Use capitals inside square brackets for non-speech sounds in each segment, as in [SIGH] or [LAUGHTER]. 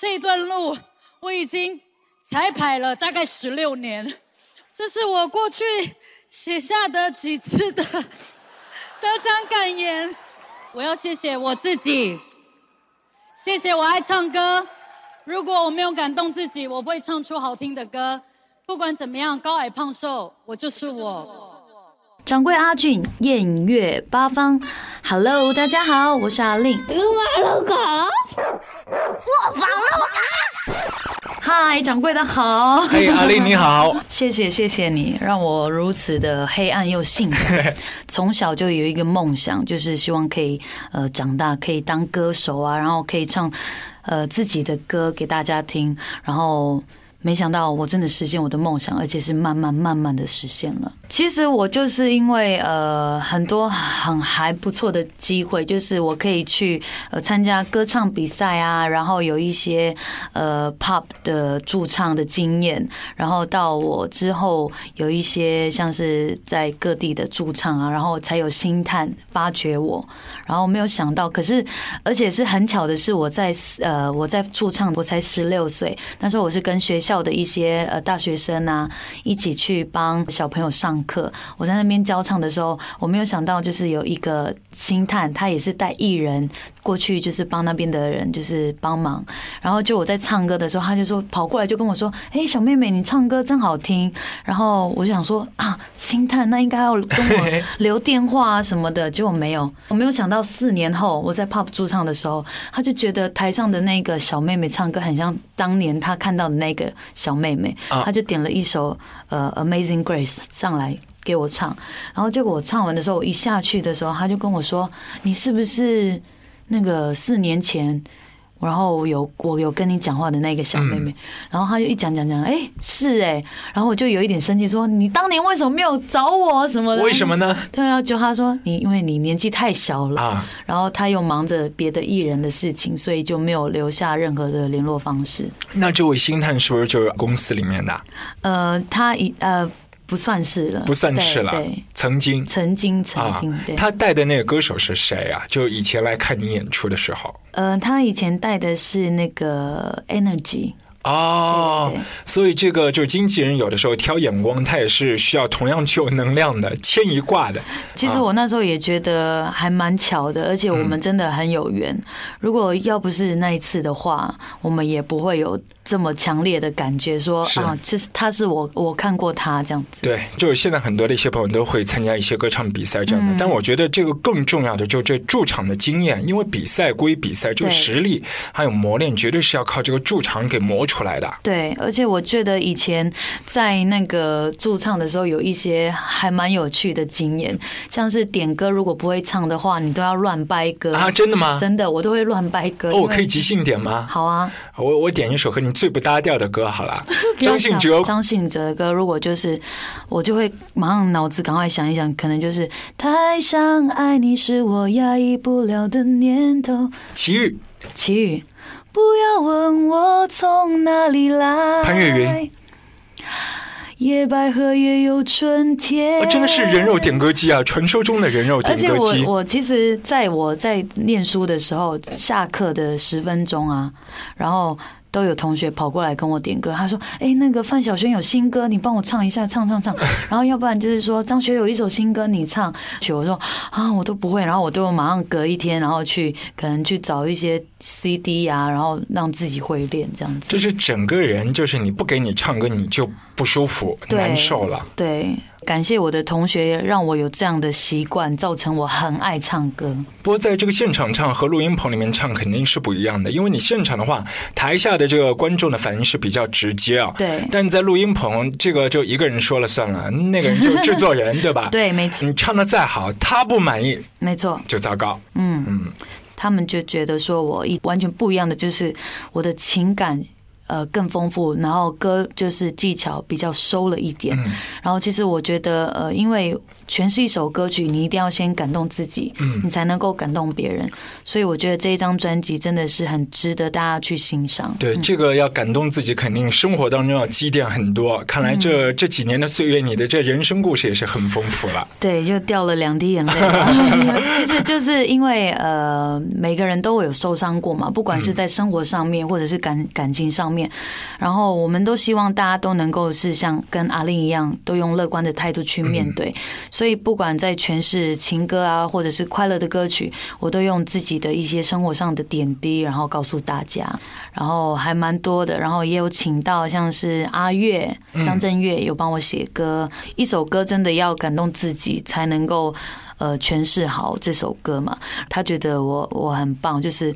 这一段路我已经彩排了大概十六年，这是我过去写下的几次的得奖感言。我要谢谢我自己，谢谢我爱唱歌。如果我没有感动自己，我不会唱出好听的歌。不管怎么样，高矮胖瘦，我就是我。掌柜阿俊，艳月八方，Hello，大家好，我是阿令。撸啊撸狗，我房撸狗。嗨，掌柜的好。嘿，阿令你好。[LAUGHS] 谢谢谢谢你，让我如此的黑暗又幸福。[LAUGHS] 从小就有一个梦想，就是希望可以呃长大可以当歌手啊，然后可以唱呃自己的歌给大家听，然后。没想到我真的实现我的梦想，而且是慢慢慢慢的实现了。其实我就是因为呃很多很还不错的机会，就是我可以去呃参加歌唱比赛啊，然后有一些呃 pop 的驻唱的经验，然后到我之后有一些像是在各地的驻唱啊，然后才有星探发掘我，然后没有想到，可是而且是很巧的是我在呃我在驻唱我才十六岁，那时候我是跟学校。校的一些呃大学生啊，一起去帮小朋友上课。我在那边教唱的时候，我没有想到就是有一个星探，他也是带艺人过去，就是帮那边的人就是帮忙。然后就我在唱歌的时候，他就说跑过来就跟我说：“哎，小妹妹，你唱歌真好听。”然后我就想说啊，星探那应该要跟我留电话啊什么的，结果没有。我没有想到四年后我在 pop 驻唱的时候，他就觉得台上的那个小妹妹唱歌很像当年他看到的那个。小妹妹，他就点了一首呃《Amazing Grace》上来给我唱，然后结果我唱完的时候，我一下去的时候，他就跟我说：“你是不是那个四年前？”然后有我有跟你讲话的那个小妹妹，然后她就一讲讲讲，哎，是哎，然后我就有一点生气，说你当年为什么没有找我什么的？为什么呢？对啊，就她说你因为你年纪太小了啊，然后她又忙着别的艺人的事情，所以就没有留下任何的联络方式。那这位星探是不是就是公司里面的？呃，他一呃。不算是了，不算是了。对，曾经，曾经，曾经。对，他带的那个歌手是谁啊？就以前来看你演出的时候。呃，他以前带的是那个 Energy。哦，所以这个就是经纪人有的时候挑眼光，他也是需要同样具有能量的，牵一挂的。其实我那时候也觉得还蛮巧的，而且我们真的很有缘。如果要不是那一次的话，我们也不会有这么强烈的感觉，说啊，其实他是我，我看过他这样子。对，就是现在很多的一些朋友都会参加一些歌唱比赛这样的，但我觉得这个更重要的就这驻场的经验，因为比赛归比赛，这个实力还有磨练，绝对是要靠这个驻场给磨。出来的对，而且我觉得以前在那个驻唱的时候，有一些还蛮有趣的经验，像是点歌如果不会唱的话，你都要乱掰歌啊！真的吗？真的，我都会乱掰歌。哦，我可以即兴点吗？好啊，我我点一首和你最不搭调的歌好了。[LAUGHS] 张信哲，张信哲的歌，如果就是我就会马上脑子赶快想一想，可能就是太想爱你是我压抑不了的念头。齐豫，齐豫。不要问我从哪里来。潘越云，野百合也有春天。真的是人肉点歌机啊，传说中的人肉点歌机。而且我我其实在我在念书的时候，下课的十分钟啊，然后。都有同学跑过来跟我点歌，他说：“哎，那个范晓萱有新歌，你帮我唱一下，唱唱唱。” [LAUGHS] 然后要不然就是说张学友一首新歌，你唱。我说：“啊，我都不会。”然后我都马上隔一天，然后去可能去找一些 CD 呀，然后让自己会练这样子。就是整个人，就是你不给你唱歌，你就不舒服、难受了。对。感谢我的同学，让我有这样的习惯，造成我很爱唱歌。不过，在这个现场唱和录音棚里面唱肯定是不一样的，因为你现场的话，台下的这个观众的反应是比较直接啊。对。但在录音棚，这个就一个人说了算了，那个人就制作人，对吧？对，没错。你唱的再好，他不满意，没错，就糟糕。嗯嗯，他们就觉得说我一完全不一样的，就是我的情感。呃，更丰富，然后歌就是技巧比较收了一点。然后其实我觉得，呃，因为诠释一首歌曲，你一定要先感动自己，嗯你才能够感动别人。所以我觉得这一张专辑真的是很值得大家去欣赏。对，这个要感动自己，肯定生活当中要积淀很多。看来这这几年的岁月，你的这人生故事也是很丰富了。对，就掉了两滴眼泪。[LAUGHS] 其实就是因为呃，每个人都会有受伤过嘛，不管是在生活上面或者是感感情上面，然后我们都希望大家都能够是像跟阿令一样，都用乐观的态度去面对。所以不管在诠释情歌啊，或者是快乐的歌曲，我都用自己的一些生活上的点滴，然后告诉大家。然后还蛮多的，然后也有请到像是阿月、张震岳有帮我写歌，一首歌真的要感动自己才能够呃诠释好这首歌嘛。他觉得我我很棒，就是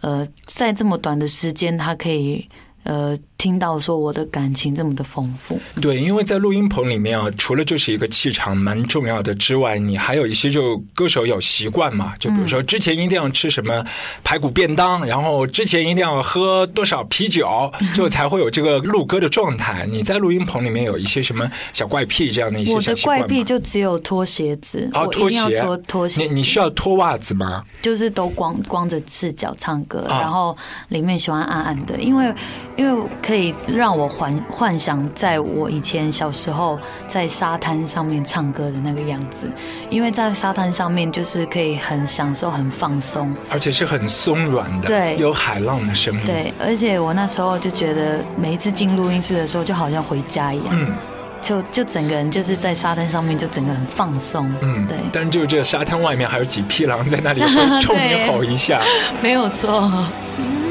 呃在这么短的时间，他可以呃听到说我的感情这么的丰富。对，因为在录音棚里面啊，除了就是一个气场蛮重要的之外，你还有一些就歌手有习惯嘛，就比如说之前一定要吃什么排骨便当，然后之前一定要喝多少啤酒，[LAUGHS] 就才会有这个录歌的状态。你在录音棚里面有一些什么小怪癖这样的一些我的小习惯吗？怪癖就只有脱鞋子，哦，我拖鞋脱脱鞋。你你需要脱袜子吗？就是都光光着赤脚唱歌，啊然后里面喜欢暗暗的，因为因为可以让我幻幻想在我以前小时候在沙滩上面唱歌的那个样子，因为在沙滩上面就是可以很享受、很放松，而且是很松软的，对有海浪的声音。，对，而且我那时候就觉得每一次进录音室的时候，就好像回家一样，嗯就就整个人就是在沙滩上面就整个很放松，嗯，对，但是就这沙滩外面还有几匹狼在那里 [LAUGHS] 冲你吼一下。[LAUGHS] 没有错。“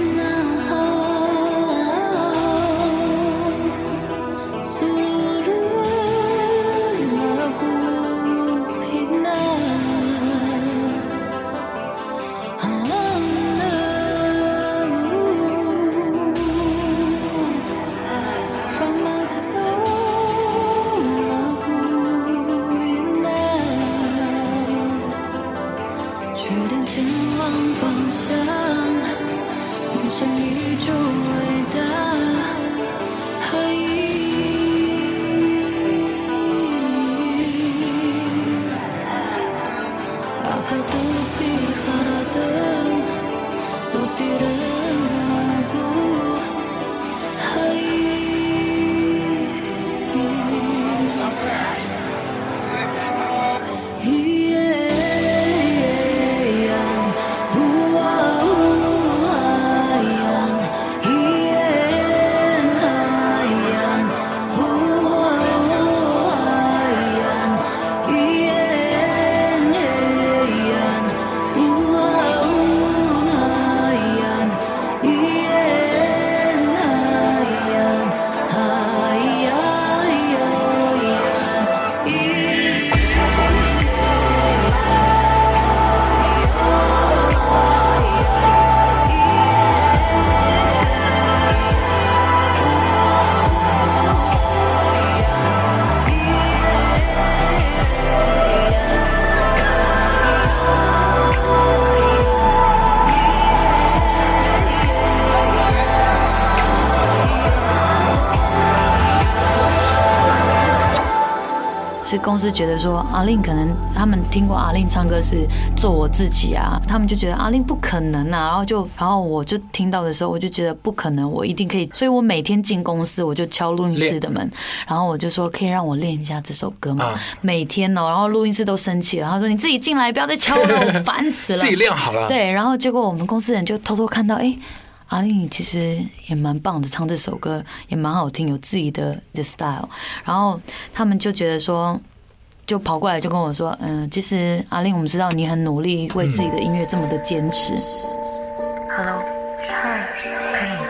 是公司觉得说阿令可能他们听过阿令唱歌是做我自己啊，他们就觉得阿令不可能啊，然后就然后我就听到的时候，我就觉得不可能，我一定可以，所以我每天进公司我就敲录音室的门，然后我就说可以让我练一下这首歌吗啊？每天哦，然后录音室都生气了，他说你自己进来，不要再敲了，我烦死了。[LAUGHS] 自己练好了。对，然后结果我们公司人就偷偷看到，哎、阿令其实也蛮棒的，唱这首歌也蛮好听，有自己的的 style。然后他们就觉得说，就跑过来就跟我说，嗯，其实阿令，我们知道你很努力，为自己的音乐这么的坚持。Hello，嗨，佩妮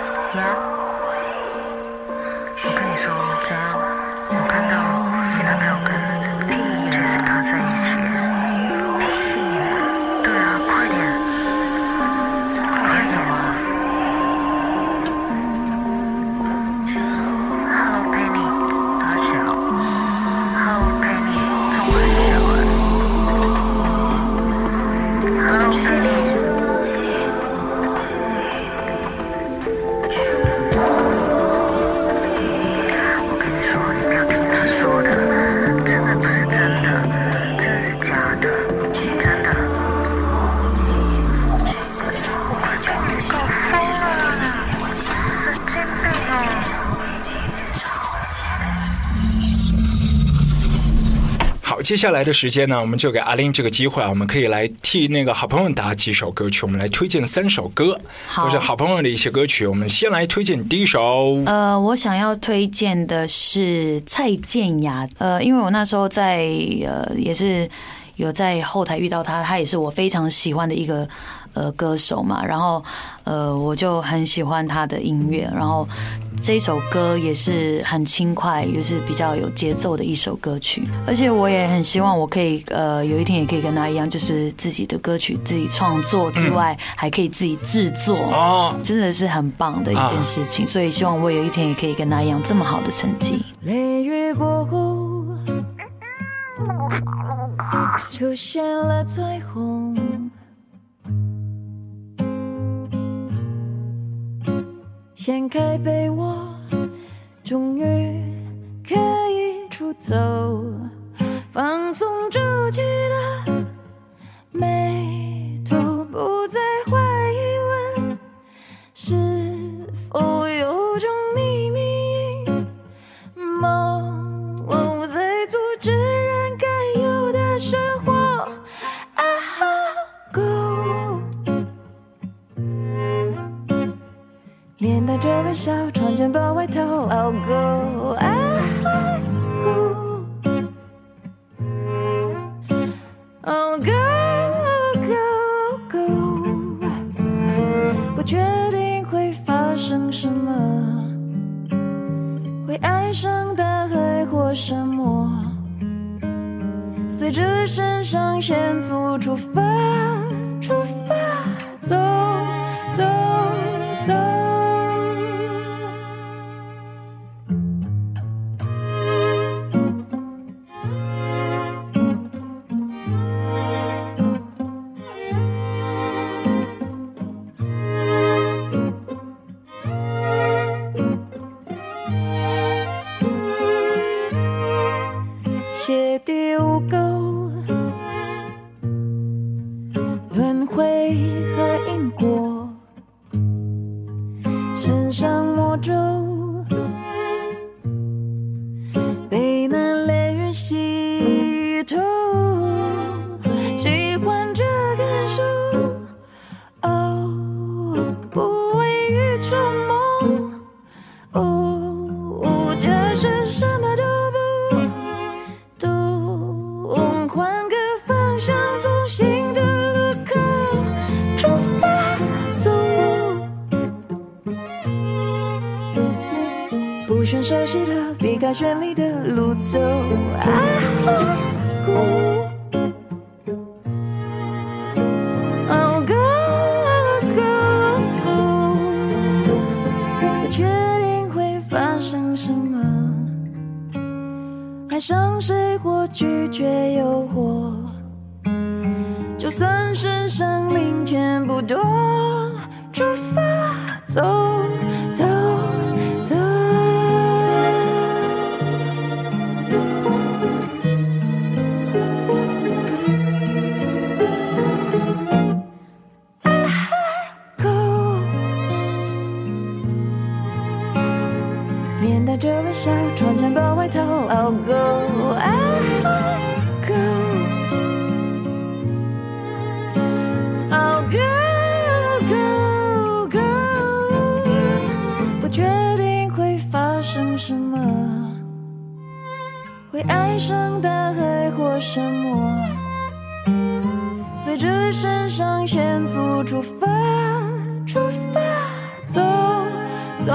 接下来的时间呢，我们就给阿玲这个机会啊，我们可以来替那个好朋友打几首歌曲，我们来推荐三首歌，好都是好朋友的一些歌曲。我们先来推荐第一首，呃，我想要推荐的是蔡健雅，呃，因为我那时候在呃也是有在后台遇到他，他也是我非常喜欢的一个呃歌手嘛，然后呃我就很喜欢他的音乐，然后这一首歌也是很轻快，也是比较有节奏的一首歌曲，而且我也很希望我可以呃有一天也可以跟他一样，就是自己的歌曲自己创作之外，还可以自己制作。哦，真的是很棒的一件事情，所以希望我有一天也可以跟他一样这么好的成绩。雷雨过后，出现了彩虹。掀开被窝，终于可以出走，放松皱起的眉头，不再不选熟悉的，避开绚丽的路走。啊，go。面带着微笑，穿件薄外套。I'll go, I'll go, I'll go, go, go。不确定会发生什么，会爱上大海或沙漠，随着肾上腺素出发，出发，走走，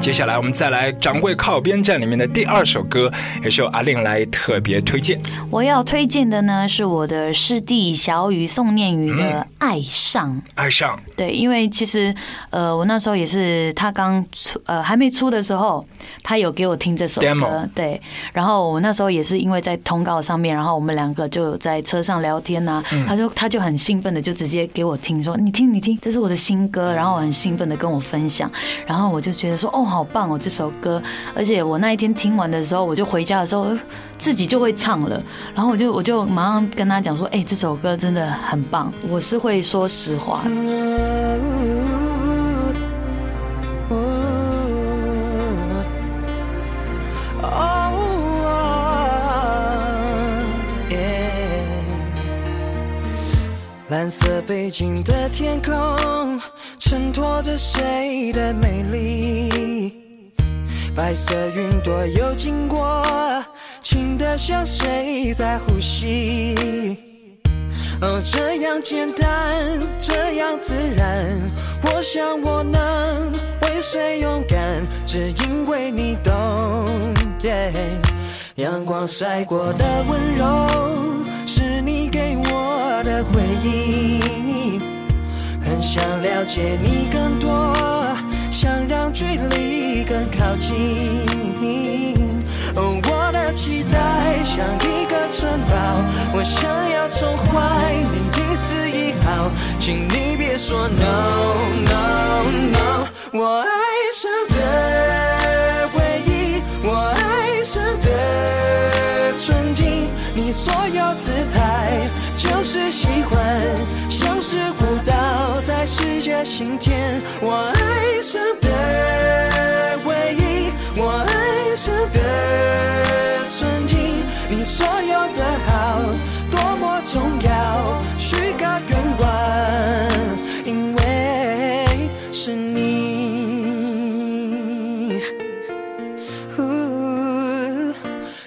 接下来我们再来掌柜靠边站里面的第二首歌，也是由阿令来特别推荐。我要推荐的呢是我的师弟小雨宋念宇的《爱上》。爱上，对，因为其实呃，我那时候也是他刚出呃还没出的时候，他有给我听这首歌 Demo，对。然后我那时候也是因为在通告上面，然后我们两个就有在车上聊天呐、他就他就很兴奋的就直接给我听说，你听你听，这是我的新歌，然后很兴奋的跟我分享，然后我就觉得说哦，好棒哦这首歌，而且我那一天听完的时候，我就回家的时候自己就会唱了，然后我就我就马上跟他讲说，哎、这首歌真的很棒，我是会说实话。蓝色背景的天空，着谁的美丽？白色云朵又经过，轻得像谁在呼吸？哦，这样简单，这样自然。我想我能为谁勇敢，只因为你懂。耶阳光晒过的温柔，是你给我的回忆。想了解你更多，想让距离更靠近。哦，我的期待像一个城堡，我想要宠坏你一丝一毫，请你别说 no no no。我爱上心田。我爱上的唯一，我爱上的纯净，你所有的好多么重要，许个愿望，因为是你。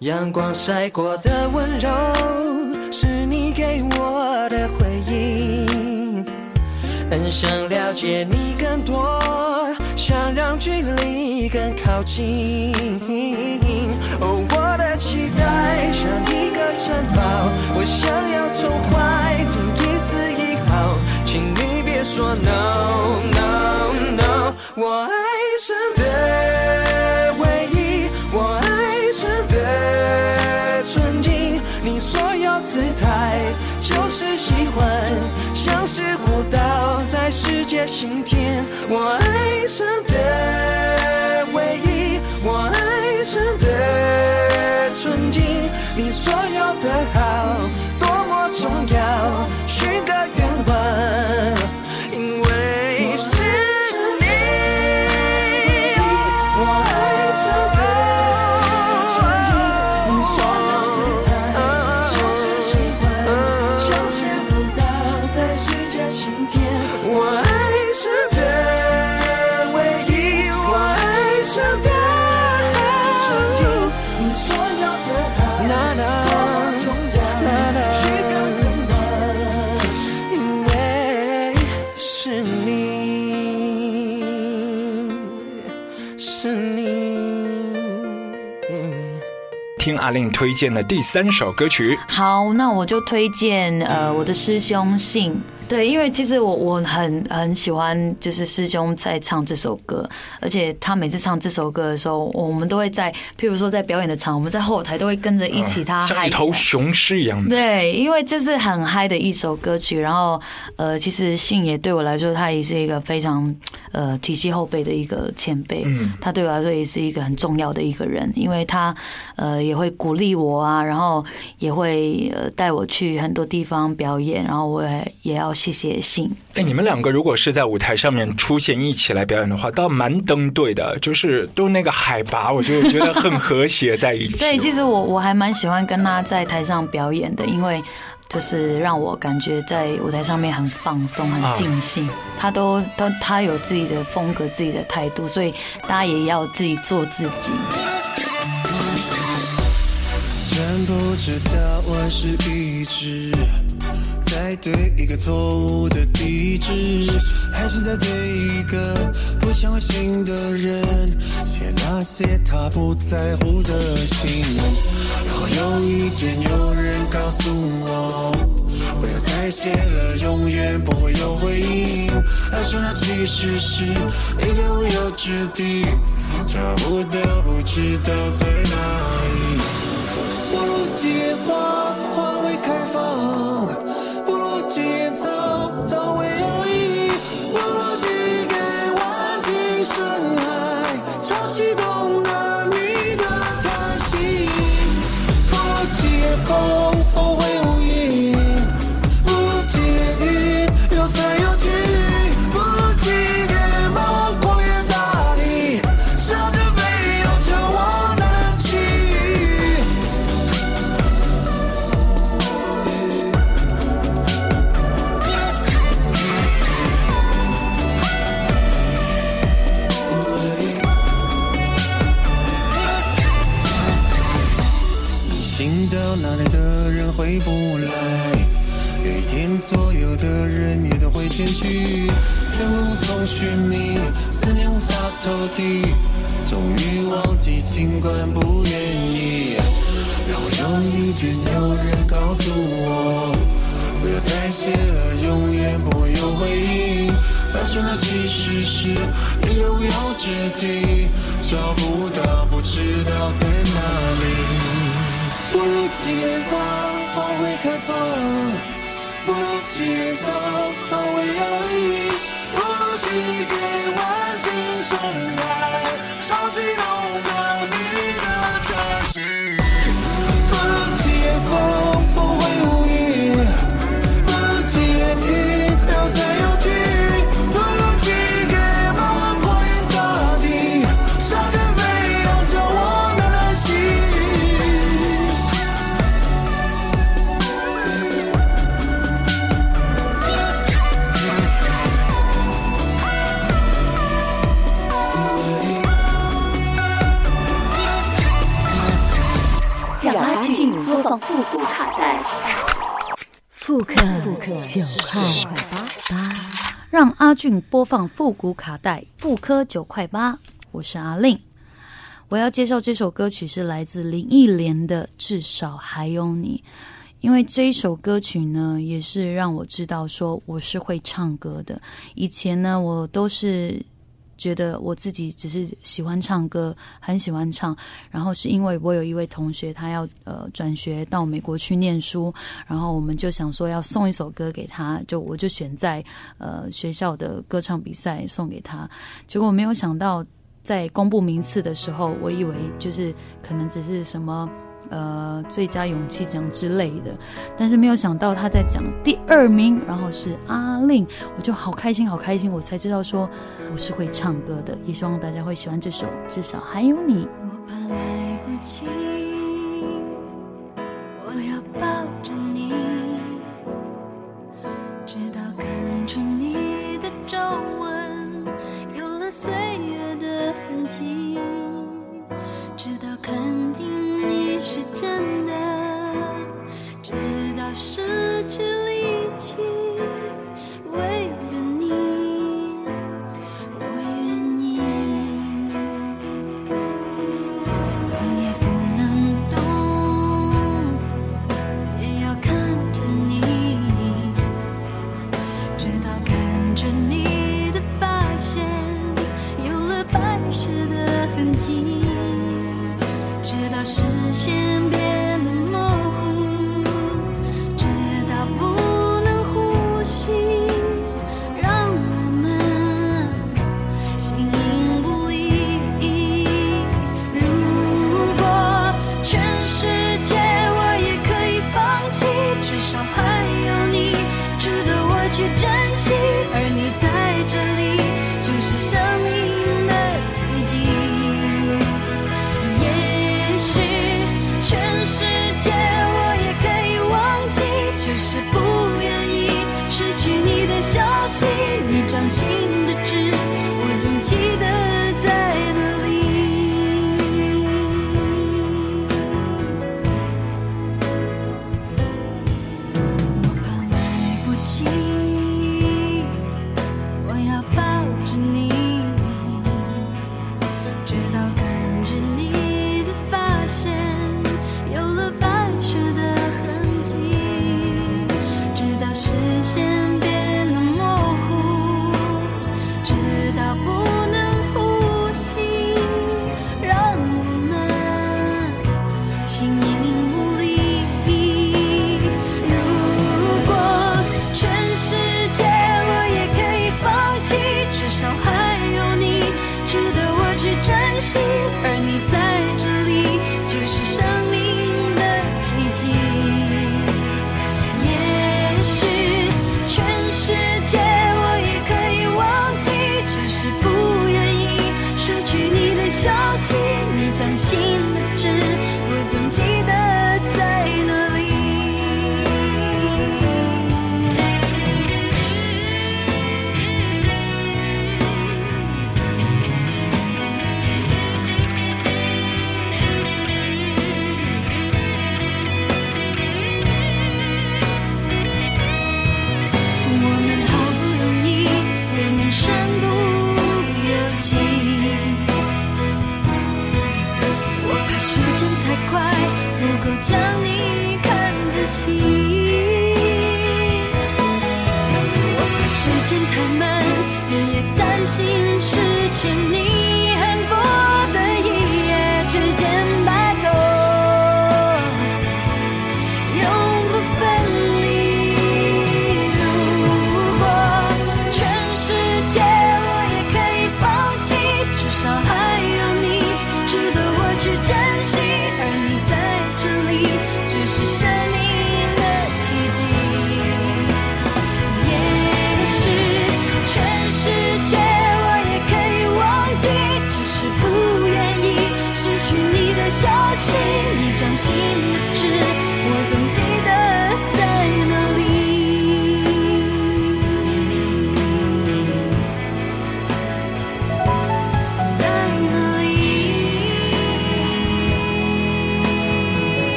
阳光晒过的温柔，是你给我很想了解你更多，想让距离更靠近。哦，我的期待像一个城堡，我想要宠坏你一丝一毫，请你别说 no no no。我爱上的唯一，我爱上的纯净，你所有姿态就是喜欢，像是我世界心田。我爱上的唯一，我爱上的纯净，你所有的好多么重要，听阿令推荐的第三首歌曲，好，那我就推荐呃我的师兄信。对，因为其实我我很很喜欢，就是师兄在唱这首歌，而且他每次唱这首歌的时候，我们都会在，譬如说在表演的场，我们在后台都会跟着一起他像一。头雄狮一样的。对，因为这是很嗨的一首歌曲，然后呃，其实信也对我来说，他也是一个非常呃体系后辈的一个前辈，嗯他对我来说也是一个很重要的一个人，因为他呃也会鼓励我啊，然后也会呃带我去很多地方表演，然后我也也要谢谢信。哎，你们两个如果是在舞台上面出现一起来表演的话，倒蛮登对的，就是都那个海拔，我就觉得很和谐在一起。对，其实我我还蛮喜欢跟他在台上表演的，因为就是让我感觉在舞台上面很放松、很尽兴。他都都他有自己的风格、自己的态度，所以大家也要自己做自己。不知道我是一直在对一个错误的地址，还是在对一个不相信的人写那些他不在乎的信。然后有一天有人告诉我，不要再写了，永远不会有回应。他说那其实是一个无有之地，找不到，不知道在哪里。不如借花，花未开放；不如借草，草到哪里的人回不来。有一天，所有的人也都会前去，但我无从寻觅，思念无法投递，终于忘记，尽管不愿意。让我有一天有人告诉我，不要再写了，永远不会有回应。发生的其实是一个无有之地，找不到，不知道在哪里。不如今天花花会开放，不如今天早早为而已，不如寄给万金深海，潮汐融化你的真心。不如今天风播放复古卡带，复刻九块八。我是阿令，我要介绍这首歌曲是来自林忆莲的《至少还有你》，因为这一首歌曲呢，也是让我知道说我是会唱歌的。以前呢，我都是觉得我自己只是喜欢唱歌，很喜欢唱。然后是因为我有一位同学，他要呃转学到美国去念书，然后我们就想说要送一首歌给他，就我就选在呃学校的歌唱比赛送给他。结果没有想到，在公布名次的时候，我以为就是可能只是什么。呃，最佳勇气奖之类的，但是没有想到他在讲第二名，然后是阿令，我就好开心，好开心，我才知道说我是会唱歌的，也希望大家会喜欢这首，至少还有你。我怕来不及，我要抱是真的，直到失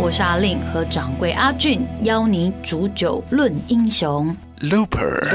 我是阿令和掌柜阿俊，邀您煮酒论英雄。Looper。